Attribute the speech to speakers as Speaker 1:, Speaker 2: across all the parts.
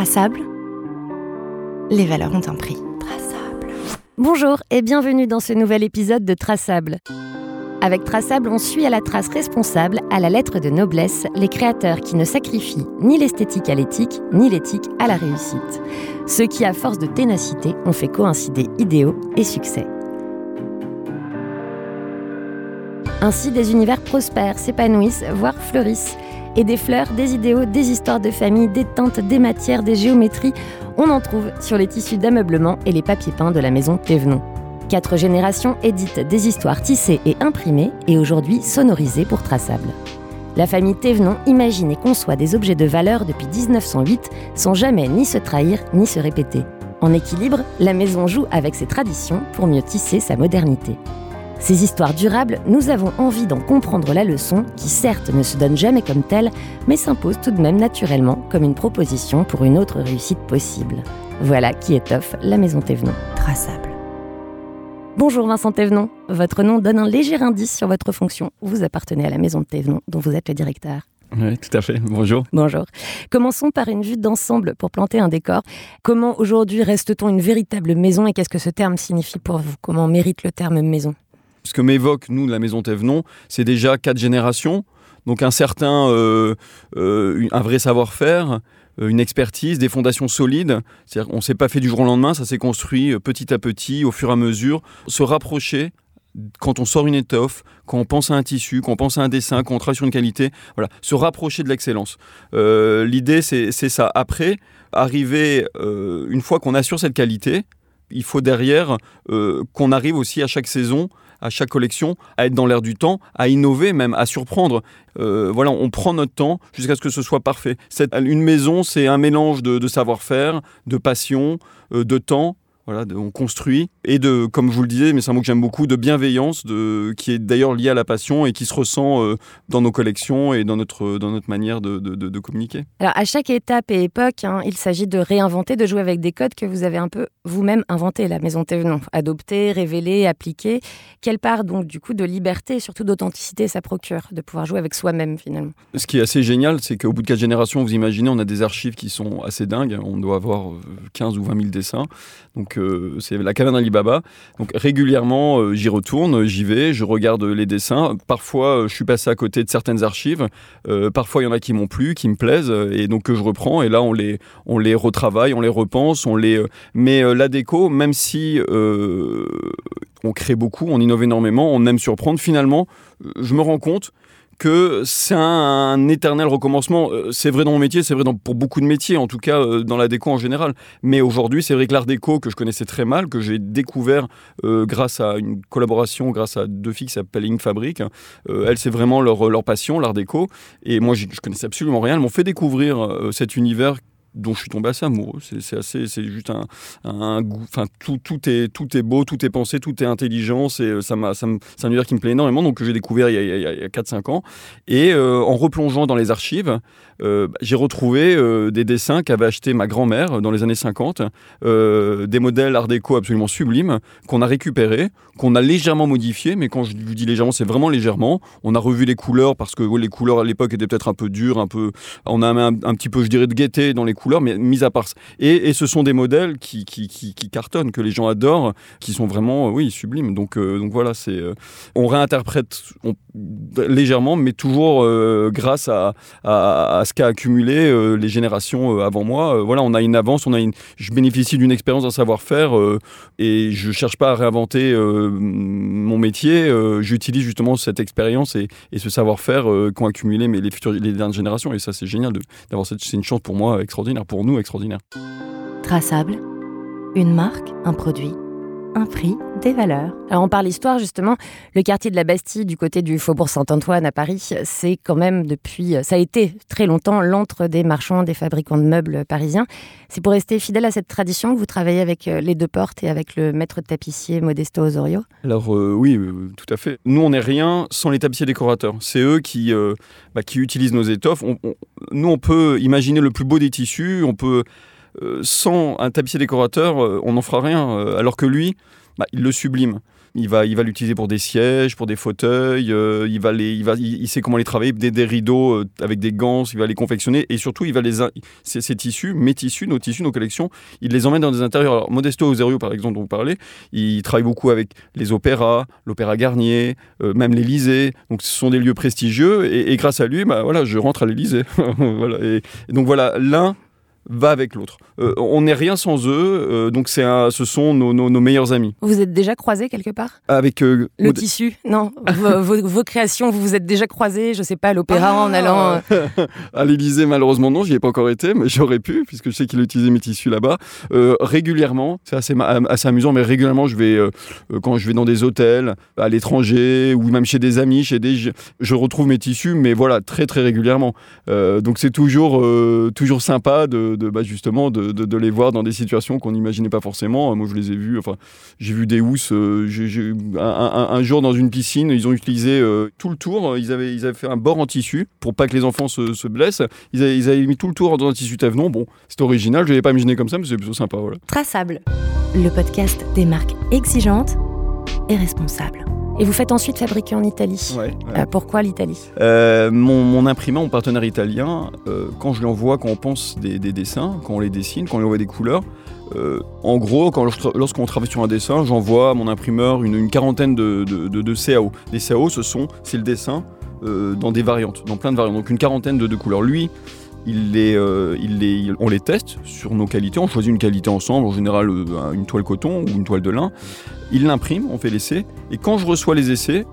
Speaker 1: Traçable Les valeurs ont un prix. Traçable. Bonjour et bienvenue dans ce nouvel épisode de Traçable. Avec Traçable, on suit à la trace responsable, à la lettre de noblesse, les créateurs qui ne sacrifient ni l'esthétique à l'éthique, ni l'éthique à la réussite. Ceux qui, à force de ténacité, ont fait coïncider idéaux et succès. Ainsi, des univers prospèrent, s'épanouissent, voire fleurissent. Et des fleurs, des idéaux, des histoires de famille, des teintes, des matières, des géométries, on en trouve sur les tissus d'ameublement et les papiers peints de la maison Thévenon. Quatre générations éditent des histoires tissées et imprimées et aujourd'hui sonorisées pour traçables. La famille Thévenon imagine et conçoit des objets de valeur depuis 1908 sans jamais ni se trahir ni se répéter. En équilibre, la maison joue avec ses traditions pour mieux tisser sa modernité. Ces histoires durables, nous avons envie d'en comprendre la leçon qui certes ne se donne jamais comme telle, mais s'impose tout de même naturellement comme une proposition pour une autre réussite possible. Voilà qui étoffe la maison Thévenon. Traçable. Bonjour Vincent Thévenon. Votre nom donne un léger indice sur votre fonction. Vous appartenez à la maison de Thévenon, dont vous êtes le directeur.
Speaker 2: Oui, tout à fait. Bonjour.
Speaker 1: Bonjour. Commençons par une vue d'ensemble pour planter un décor. Comment aujourd'hui reste-t-on une véritable maison et qu'est-ce que ce terme signifie pour vous? Comment mérite le terme maison?
Speaker 2: Ce que m'évoque, nous, la maison Thévenon, c'est déjà quatre générations. Donc un certain, euh, euh, un vrai savoir-faire, euh, une expertise, des fondations solides. C'est-à-dire qu'on s'est pas fait du jour au lendemain, ça s'est construit petit à petit, au fur et à mesure. Se rapprocher quand on sort une étoffe, quand on pense à un tissu, quand on pense à un dessin, quand on travaille sur une qualité, voilà, se rapprocher de l'excellence. L'idée, c'est ça. Après, arriver, une fois qu'on assure cette qualité, il faut derrière qu'on arrive aussi à chaque saison, à chaque collection, à être dans l'air du temps, à innover même, à surprendre. Euh, voilà, on prend notre temps jusqu'à ce que ce soit parfait. Une maison, c'est un mélange de, de savoir-faire, de passion, euh, de temps. Voilà, de- on construit et de, comme je vous le disais, mais c'est un mot que j'aime beaucoup, de bienveillance, de, qui est d'ailleurs lié à la passion et qui se ressent euh, dans nos collections et dans notre, dans notre manière de, de- de- de communiquer.
Speaker 1: Alors, à chaque étape et époque, hein, il s'agit de réinventer, de jouer avec des codes que vous avez un peu vous-même inventés, la maison Thévenon. Adopter, révéler, appliquer. Quelle part, donc, du coup, de liberté et surtout d'authenticité ça procure, de pouvoir jouer avec soi-même, finalement?
Speaker 2: Ce qui est assez génial, c'est qu'au bout de quatre générations, vous imaginez, on a des archives qui sont assez dingues. On doit avoir euh, 15 ou 20 000 dessins. Donc, euh, c'est la caverne d'Alibaba. Donc, régulièrement, euh, j'y retourne, j'y vais, je regarde les dessins. Parfois, euh, je suis passé à côté de certaines archives. Euh, parfois, il y en a qui m'ont plu, qui me plaisent, euh, et donc que je reprends. Et là, on les, on les retravaille, on les repense, on les. euh, Mais euh, la déco, même si euh, on crée beaucoup, on innove énormément, on aime surprendre, finalement, euh, je me rends compte que c'est un, éternel recommencement. Euh, C'est vrai dans mon métier, c'est vrai dans- pour beaucoup de métiers, en tout cas euh, dans la déco en général. Mais aujourd'hui, c'est vrai que l'art déco, que je connaissais très mal, que j'ai découvert euh, grâce à une collaboration, grâce à deux filles qui s'appellent Ink Fabric, elles, c'est vraiment leur, leur passion, l'art déco. Et moi, je connaissais absolument rien. Elles m'ont fait découvrir cet univers dont je suis tombé assez amoureux. C'est assez, c'est juste un, un goût. Enfin, tout, tout est, tout est beau, tout est pensé, tout est intelligent. C'est, euh, ça m'a, ça c'est un univers qui me plaît énormément, donc que j'ai découvert il y a, a- a 4-5 ans. Et euh, en replongeant dans les archives, euh, bah, j'ai retrouvé des dessins qu'avait acheté ma grand-mère dans les années 50, euh, des modèles art déco absolument sublimes qu'on a récupérés, qu'on a légèrement modifiés, mais quand je vous dis légèrement, c'est vraiment légèrement. On a revu les couleurs parce que les couleurs à l'époque étaient peut-être un peu dures, un peu. On a un, un petit peu, je dirais, de gaieté dans les couleurs, mais mis à part. Et, ce sont des modèles qui, cartonnent, que les gens adorent, qui sont vraiment, euh, oui, sublimes. Donc, euh, donc voilà, c'est. euh, on réinterprète légèrement, mais toujours grâce à, ce qu'a accumulé les générations avant moi. Voilà, on a une avance, on a une. Je bénéficie d'une expérience, d'un savoir-faire, et je cherche pas à réinventer mon métier. J'utilise justement cette expérience et, ce savoir-faire qu'ont accumulé mes, les futures, les dernières générations. Et ça, c'est génial d'avoir cette. C'est une chance pour moi extraordinaire, pour nous extraordinaire.
Speaker 1: Traçable, une marque, un produit, un prix, des valeurs. Alors on parle histoire justement, le quartier de la Bastille du côté du Faubourg Saint-Antoine à Paris, c'est quand même depuis, ça a été très longtemps l'antre des marchands, des fabricants de meubles parisiens. C'est pour rester fidèle à cette tradition que vous travaillez avec euh, les deux portes et avec le maître tapissier Modesto Osorio?
Speaker 2: Alors euh, oui, euh, tout à fait. Nous, on n'est rien sans les tapissiers décorateurs. C'est eux qui, euh, bah, qui utilisent nos étoffes. On- on- nous, on peut imaginer le plus beau des tissus. On peut, sans un tapissier décorateur, euh, on n'en fera rien. euh, alors que lui, bah, il le sublime. Il va, il va l'utiliser pour des sièges, pour des fauteuils. euh, il va les, il va, il, sait comment les travailler, des, des rideaux euh, avec des gants. Il va les confectionner et surtout, il va les, ces, tissus, mes tissus, nos tissus, nos collections, il les emmène dans des intérieurs. Alors, Modesto Oserio, par exemple, dont vous parlez, il travaille beaucoup avec les opéras, l'Opéra Garnier, euh, même l'Élysée. Donc, ce sont des lieux prestigieux et, grâce à lui, bah, voilà, je rentre à l'Élysée. voilà. et donc voilà, l'un va avec l'autre. Euh, on n'est rien sans eux, euh, donc c'est un- ce sont nos, nos- nos meilleurs amis.
Speaker 1: Vous êtes déjà croisés quelque part?
Speaker 2: Avec euh,
Speaker 1: Le
Speaker 2: Mod-
Speaker 1: tissu? Non, vos, vos- vos créations, vous vous êtes déjà croisés, je sais pas, à l'opéra en allant. euh,
Speaker 2: à l'Élysée, malheureusement, non, j'y ai pas encore été, mais j'aurais pu, puisque je sais qu'il utilisait mes tissus là-bas. Régulièrement, c'est assez, assez amusant, mais régulièrement, je vais, quand je vais dans des hôtels, à l'étranger, ou même chez des amis, chez des, je, je retrouve mes tissus, mais voilà, très très régulièrement. Donc c'est toujours, toujours sympa de, de, bah, justement de, de- de les voir dans des situations qu'on n'imaginait pas forcément. Moi, je les ai vus, enfin, j'ai vu des housses, euh, un, jour dans une piscine, ils ont utilisé euh, tout le tour, ils avaient, ils avaient fait un bord en tissu pour pas que les enfants se, se blessent. Ils avaient, ils mis tout le tour dans un tissu Teflon. Bon, c'est original, je l'avais pas imaginé comme ça, mais c'est plutôt sympa.
Speaker 1: Traçable.
Speaker 3: le podcast des marques exigeantes et responsables.
Speaker 1: Et vous faites ensuite fabriquer en Italie.
Speaker 2: Ouais,
Speaker 1: Euh, pourquoi l'Italie?
Speaker 2: Euh, mon, mon imprimant, mon partenaire italien, euh, quand je lui envoie, quand on pense des, des dessins, quand on les dessine, quand on lui envoie des couleurs, en gros, lorsqu'on travaille sur un dessin, j'envoie à mon imprimeur une, une quarantaine de, de, de- de CAO. Les CAO, ce sont, c'est le dessin dans des variantes, dans plein de variantes. Donc une quarantaine de, de couleurs. Lui, il les, euh, on les teste sur nos qualités. On choisit une qualité ensemble, en général euh, une toile coton ou une toile de lin. Il l'imprime, on fait l'essai. Et quand je reçois les essais,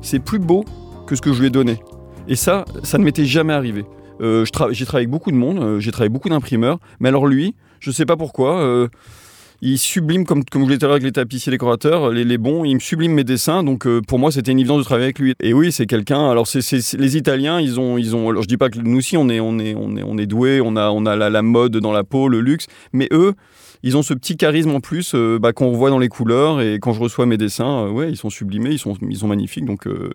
Speaker 2: c'est plus beau que ce que je lui ai donné. Et ça, ça ne m'était jamais arrivé. Euh, j'ai travaillé avec beaucoup de monde, j'ai travaillé avec beaucoup d'imprimeurs, mais alors lui, je sais pas pourquoi, il sublime, comme, comme je l'ai dit tout à l'heure avec les tapissiers décorateurs, les, les bons, il me sublime mes dessins, donc euh, pour moi c'était une évidence de travailler avec lui. Et oui, c'est quelqu'un, alors c'est, c'est- c'est- les Italiens, ils ont, ils ont, alors je dis pas que nous aussi on est, on est, on est, on est doués, on a, on a la, la mode dans la peau, le luxe, mais eux, ils ont ce petit charisme en plus euh, bah, qu'on revoit dans les couleurs, et quand je reçois mes dessins, euh, ouais, ils sont sublimés, ils sont, ils sont magnifiques, donc... euh,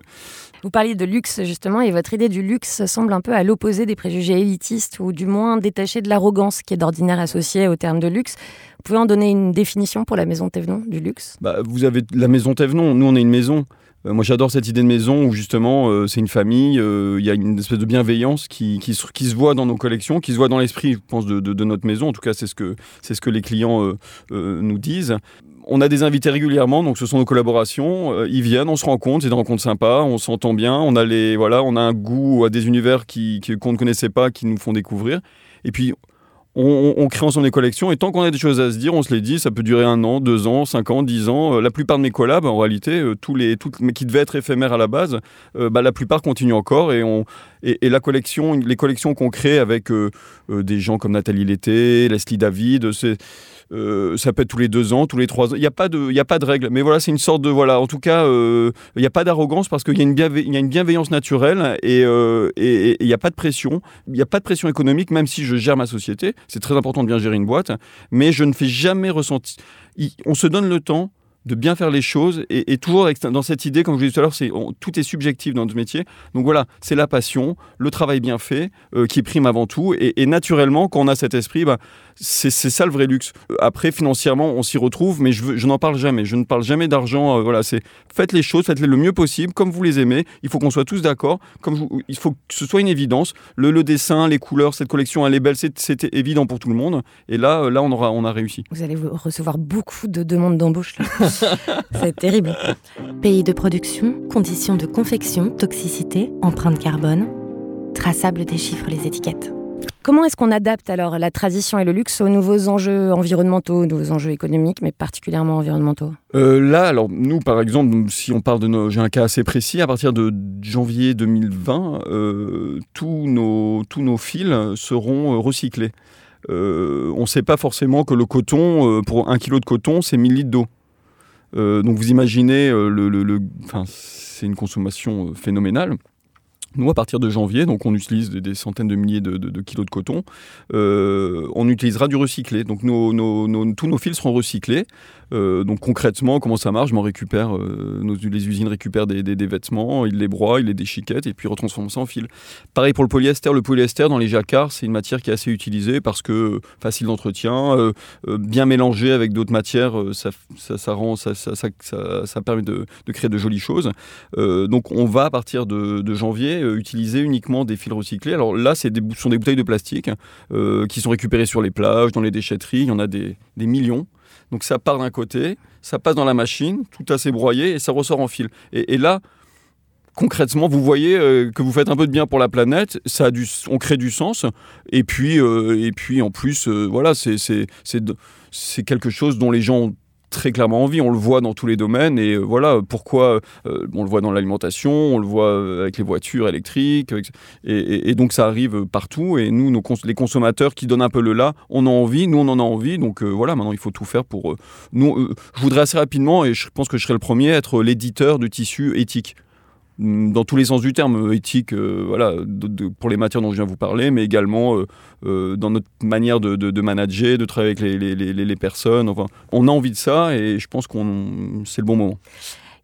Speaker 1: Vous parliez de luxe justement, et votre idée du luxe semble un peu à l'opposé des préjugés élitistes, ou du moins détachée de l'arrogance qui est d'ordinaire associée au terme de luxe. Vous pouvez en donner une définition pour la maison Thévenon du luxe?
Speaker 2: Bah, vous avez la maison Thévenon. Nous, on est une maison. Euh, moi, j'adore cette idée de maison où justement, euh, c'est une famille. euh, Il y a une espèce de bienveillance qui, qui, se, voit dans nos collections, qui se voit dans l'esprit, je pense, de, notre maison. En tout cas, c'est ce que, c'est ce que les clients nous disent. On a des invités régulièrement, donc ce sont nos collaborations. Ils viennent, on se rencontre, c'est des rencontres sympas, on s'entend bien. On a les, voilà, on a un goût à des univers qui, qui- qu'on ne connaissait pas, qui nous font découvrir. Et puis on, on- crée ensemble des collections et tant qu'on a des choses à se dire, on se les dit. Ça peut durer un an, deux ans, cinq ans, dix ans. Euh, la plupart de mes collabs, en réalité, euh, tous les, toutes, mais qui devaient être éphémères à la base, euh, bah, la plupart continuent encore et on et, la collection, les collections qu'on crée avec euh, euh, des gens comme Nathalie Lété, Leslie David, c'est euh, ça peut être tous les deux ans, tous les trois ans. Il n'y a pas de, il y a pas de règle. Mais voilà, c'est une sorte de voilà. En tout cas, euh, il n'y a pas d'arrogance parce qu'il y y a une bienveillance naturelle et euh, il n'y a pas de pression. Il n'y a pas de pression économique, même si je gère ma société. C'est très important de bien gérer une boîte, mais je ne fais jamais ressentir. On se donne le temps de bien faire les choses et, toujours dans cette idée, comme je vous disais tout à l'heure, tout est subjectif dans notre métier. Donc voilà, c'est la passion, le travail bien fait euh, qui prime avant tout. Et, et naturellement, quand on a cet esprit, bah, c'est ça le vrai luxe. Euh, Après, financièrement, on s'y retrouve, mais je, n'en parle jamais. Je ne parle jamais d'argent. euh, voilà, c'est faites les choses, faites-les le mieux possible, comme vous les aimez. Il faut qu'on soit tous d'accord. Comme je vous- il faut que ce soit une évidence. Le, le dessin, les couleurs, cette collection, elle est belle. c'est- C'était évident pour tout le monde. Et là, euh, là, on aura, on a réussi.
Speaker 1: Vous allez vous recevoir beaucoup de demandes d'embauche. là. C'est terrible.
Speaker 3: Pays de production, conditions de confection, toxicité, empreinte carbone. Traçable déchiffre les étiquettes.
Speaker 1: Comment est-ce qu'on adapte alors la tradition et le luxe aux nouveaux enjeux environnementaux, aux nouveaux enjeux économiques, mais particulièrement environnementaux?
Speaker 2: Euh, là, alors nous, par exemple, si on parle de nos, j'ai un cas assez précis. À partir de janvier 2020, euh, tous nos tous nos fils seront euh, recyclés. On ne sait pas forcément que le coton, pour un kilo de coton, c'est 1000 litres d'eau. Donc vous imaginez, le, c'est une consommation phénoménale. Nous, à partir de janvier, donc on utilise des, centaines de milliers de, kilos de coton, euh, on utilisera du recyclé. Donc tous nos fils seront recyclés. Euh, donc concrètement, comment ça marche? M'en récupère, euh, les usines récupèrent des, vêtements, ils les broient, ils les déchiquettent et puis retransforment ça en fil. Pareil pour le polyester. Le polyester dans les jacquards, c'est une matière qui est assez utilisée parce que facile d'entretien, bien mélangé avec d'autres matières, ça, permet de, créer de jolies choses. donc on va à partir de janvier utiliser uniquement des fils recyclés. Alors là, des, ce sont des bouteilles de plastique euh, qui sont récupérées sur les plages, dans les déchetteries. Il y en a des, millions. Donc ça part d'un côté, ça passe dans la machine, tout assez broyé, et ça ressort en fil. Et, là, concrètement, vous voyez euh, que vous faites un peu de bien pour la planète, ça a du, on crée du sens, et puis, et puis en plus, voilà, c'est quelque chose dont les gens très clairement envie. On le voit dans tous les domaines et euh, voilà pourquoi euh, on le voit dans l'alimentation, on le voit euh, avec les voitures électriques et, donc ça arrive partout. Et nous, les consommateurs qui donnent un peu le là, on a envie, nous on en a envie. Donc voilà, maintenant il faut tout faire pour. nous, je voudrais assez rapidement et je pense que je serai le premier être l'éditeur de tissus éthiques. Mm, dans tous les sens du terme, euh, éthique, euh, voilà, pour les matières dont je viens vous parler, mais également euh, dans notre manière de, manager, de travailler avec les, personnes. Enfin, on a envie de ça et je pense qu'on c'est le bon moment.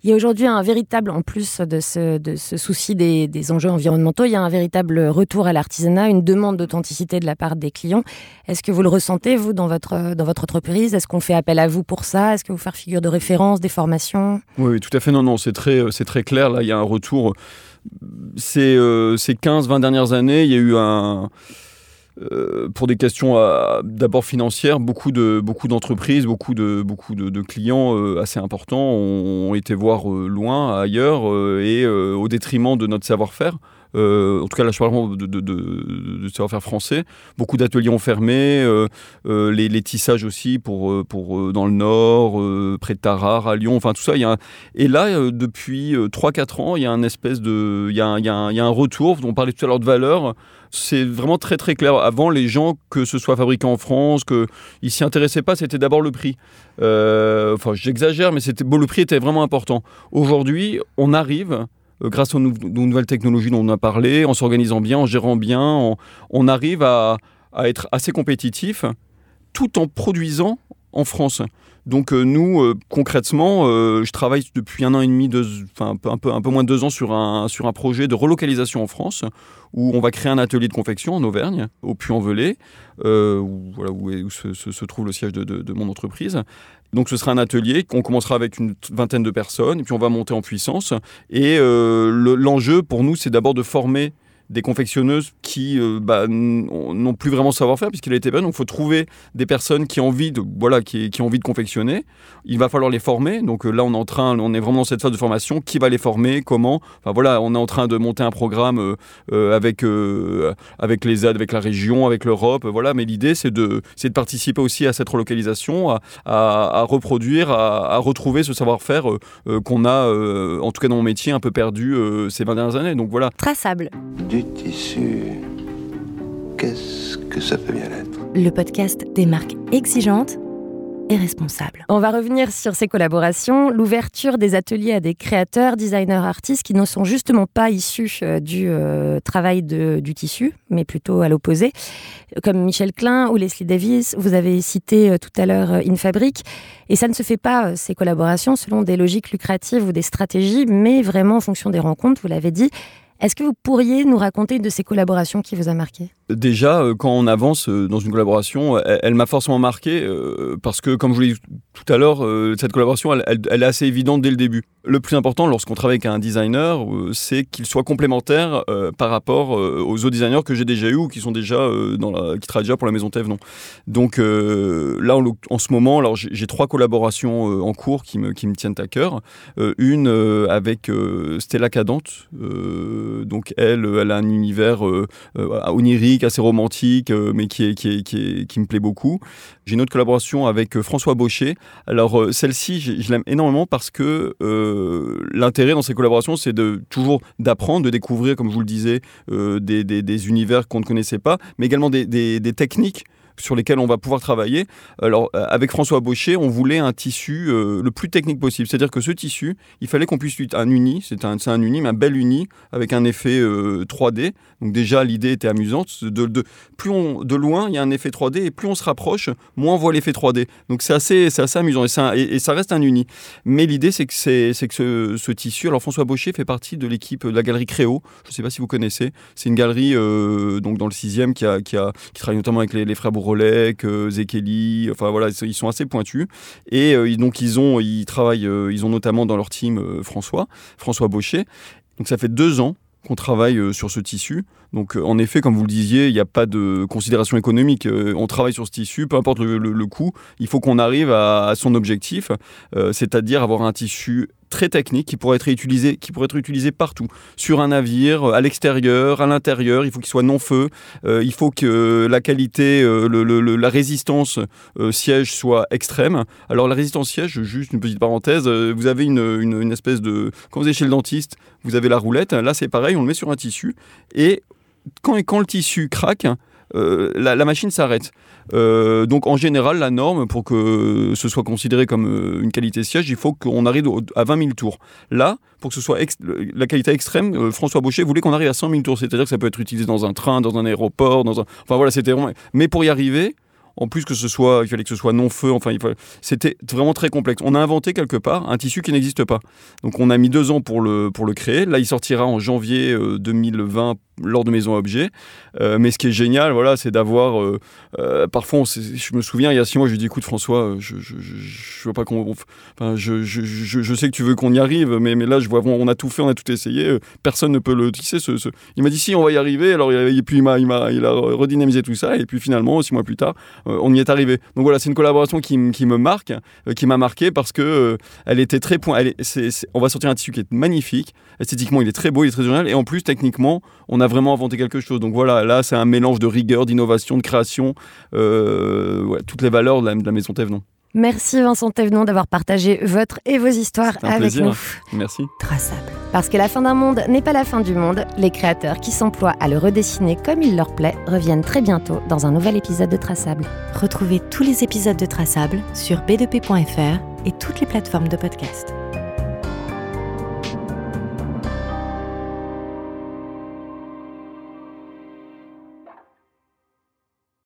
Speaker 1: Il y a aujourd'hui un véritable, en plus de ce, souci des, enjeux environnementaux, il y a un véritable retour à l'artisanat, une demande d'authenticité de la part des clients. Est-ce que vous le ressentez, vous, dans votre, dans votre entreprise? Est-ce qu'on fait appel à vous pour ça? Est-ce que vous faites figure de référence, des formations?
Speaker 2: Oui, tout à fait. Non, non, c'est très, très clair. Là, il y a un retour. Euh, ces 15-20 dernières années, il y a eu un euh, pour des questions euh, d'abord financières, beaucoup de beaucoup d'entreprises, beaucoup de beaucoup de, clients euh, assez importants ont, été voir loin, ailleurs, et au détriment de notre savoir-faire. En tout cas, là, je parle de, de, savoir-faire français. Beaucoup d'ateliers ont fermé, les, tissages aussi pour, dans le Nord, près de Tarare, à Lyon, enfin tout ça. Y Et là, depuis 3-4 ans, il y a un espèce de, il y, a, y un retour. On parlait tout à l'heure de valeur c'est vraiment très très clair. Avant, les gens, que ce soit fabriqué en France, qu'ils s'y intéressaient pas, c'était d'abord le prix. Euh, enfin, j'exagère, mais le prix était vraiment important. Aujourd'hui, on arrive euh, grâce aux, nouvelles technologies dont on a parlé, en s'organisant bien, en gérant bien, on, arrive à, être assez compétitif tout en produisant en France. Donc euh, nous, euh, concrètement, euh, je travaille depuis un an et demi, enfin un peu, moins de deux ans sur un, projet de relocalisation en France, où on va créer un atelier de confection en Auvergne, au Puy-en-Velay, où, se, trouve le siège de, mon entreprise. Donc ce sera un atelier qu'on commencera avec une vingtaine de personnes, et puis on va monter en puissance. Et l'enjeu pour nous, c'est d'abord de former des confectionneuses qui euh, bah, n'ont plus vraiment savoir-faire puisqu'il a été perdu. Donc, il faut trouver des personnes qui ont envie de, voilà, qui, qui, ont envie de confectionner. Il va falloir les former. Donc euh, là, on est en train, on est vraiment dans cette phase de formation. Qui va les former? Comment? Enfin voilà, on est en train de monter un programme euh, avec avec les aides, avec la région, avec l'Europe. Voilà. Mais l'idée, c'est de, c'est de participer aussi à cette relocalisation, à, à, reproduire, à, retrouver ce savoir-faire qu'on a, en tout cas dans mon métier, un peu perdu ces 20 dernières années. Donc voilà.
Speaker 1: Traçable
Speaker 4: tissu. Qu'est-ce que ça peut bien être?
Speaker 3: Le podcast des marques exigeantes et responsables.
Speaker 1: On va revenir sur ces collaborations, l'ouverture des ateliers à des créateurs, designers, artistes qui ne sont justement pas issus euh, du euh, travail du tissu, mais plutôt à l'opposé, comme Michel Klein ou Leslie Davis. Vous avez cité euh, tout à l'heure Infabric. Et ça ne se fait pas, ces collaborations, selon des logiques lucratives ou des stratégies, mais vraiment en fonction des rencontres, vous l'avez dit. Est-ce que vous pourriez nous raconter une de ces collaborations qui vous a marqué?
Speaker 2: Déjà, euh, quand on avance euh, dans une collaboration, elle, m'a forcément marqué euh, parce que, comme je vous l'ai dit tout à l'heure, cette collaboration, elle, est assez évidente dès le début. Le plus important lorsqu'on travaille avec un designer, c'est qu'il soit complémentaire par rapport aux autres designers que j'ai déjà eu ou qui sont déjà dans qui travaillent déjà pour la maison Thèves. Donc là, en, ce moment, alors j'ai trois collaborations en cours qui me, qui me tiennent à cœur. une avec Stella Cadente donc elle, elle a un univers euh, euh, onirique, assez romantique, euh, mais qui, est, qui, qui, qui me plaît beaucoup. J'ai une autre collaboration avec François Baucher. Alors celle-ci, je, l'aime énormément parce que l'intérêt dans ces collaborations, c'est de toujours d'apprendre, de découvrir, comme je vous le disais, des, des, univers qu'on ne connaissait pas, mais également des, des techniques sur lesquels on va pouvoir travailler. Alors, euh, avec François Baucher, on voulait un tissu euh, le plus technique possible. C'est-à-dire que ce tissu, il fallait qu'on puisse un uni, c'est un, un uni, mais un bel uni avec un effet 3D. Donc déjà, l'idée était amusante. De, de, plus de loin, il y a un effet 3D et plus on se rapproche, moins on voit l'effet 3D. Donc c'est assez, assez amusant et, et, ça reste un uni. Mais l'idée, c'est que, que ce, tissu, alors François Baucher fait partie de l'équipe de la galerie Créo. Je ne sais pas si vous connaissez. C'est une galerie donc dans le 6e qui, a, qui, a, qui travaille notamment avec les, les frères Bourrelec, euh, Zekeli, enfin voilà, ils sont assez pointus. Et euh, donc ils ont, ils travaillent, euh, ils ont notamment dans leur team François, François Baucher. Donc ça fait deux ans qu'on travaille sur ce tissu. Donc en effet, comme vous le disiez, il n'y a pas de considération économique. on travaille sur ce tissu, peu importe le, coût, il faut qu'on arrive à, son objectif, c'est-à-dire avoir un tissu très technique qui pourrait être utilisé, qui pourrait être utilisé partout, sur un navire, à l'extérieur, à l'intérieur. Il faut qu'il soit non feu. Euh, il faut que la qualité, euh, la résistance euh, siège soit extrême. Alors la résistance siège, juste une petite parenthèse, vous avez une, une, espèce de, quand vous êtes chez le dentiste, vous avez la roulette. Là c'est pareil, on le met sur un tissu et quand, quand le tissu craque, la, la, machine s'arrête. Euh, donc en général, la norme, pour que ce soit considéré comme euh, une qualité siège, il faut qu'on arrive à 20 000 tours. Là, pour que ce soit la qualité extrême, euh, François Baucher voulait qu'on arrive à 100 000 tours. C'est-à-dire que ça peut être utilisé dans un train, dans un aéroport, dans un... Enfin voilà, c'était vraiment... Mais pour y arriver, en plus que ce soit, il fallait que ce soit non feu. Enfin, c'était vraiment très complexe. On a inventé quelque part un tissu qui n'existe pas. Donc, on a mis deux ans pour le pour le créer. Là, il sortira en janvier 2020 lors de Maison Objet. Euh, mais ce qui est génial, voilà, c'est d'avoir. Euh, euh, parfois, je me souviens, il y a six mois, je lui dit écoute, François, je, je, pas qu'on. Enfin, je, sais que tu veux qu'on y arrive, mais, là, je vois, on a tout fait, on a tout essayé, personne ne peut le tisser. Ce. Il m'a dit si, on va y arriver. Alors, et puis, il, m'a, il, a redynamisé tout ça, et puis finalement, six mois plus tard, on y est arrivé. Donc voilà, c'est une collaboration qui, me marque, qui m'a marqué parce que elle était très point. Elle on va sortir un tissu qui est magnifique. Esthétiquement, il est très beau, il est très original, et en plus, techniquement, on a vraiment inventé quelque chose. Donc voilà, là, c'est un mélange de rigueur, d'innovation, de création, euh, toutes les valeurs de la, maison Thévenon.
Speaker 1: Merci Vincent Thévenon d'avoir partagé votre et vos histoires avec nous.
Speaker 2: Merci.
Speaker 3: Traçable.
Speaker 1: Parce que la fin d'un monde n'est pas la fin du monde, les créateurs qui s'emploient à le redessiner comme il leur plaît reviennent très bientôt dans un nouvel épisode de Traçable.
Speaker 3: Retrouvez tous les épisodes de Traçable sur b2p.fr et toutes les plateformes de podcast.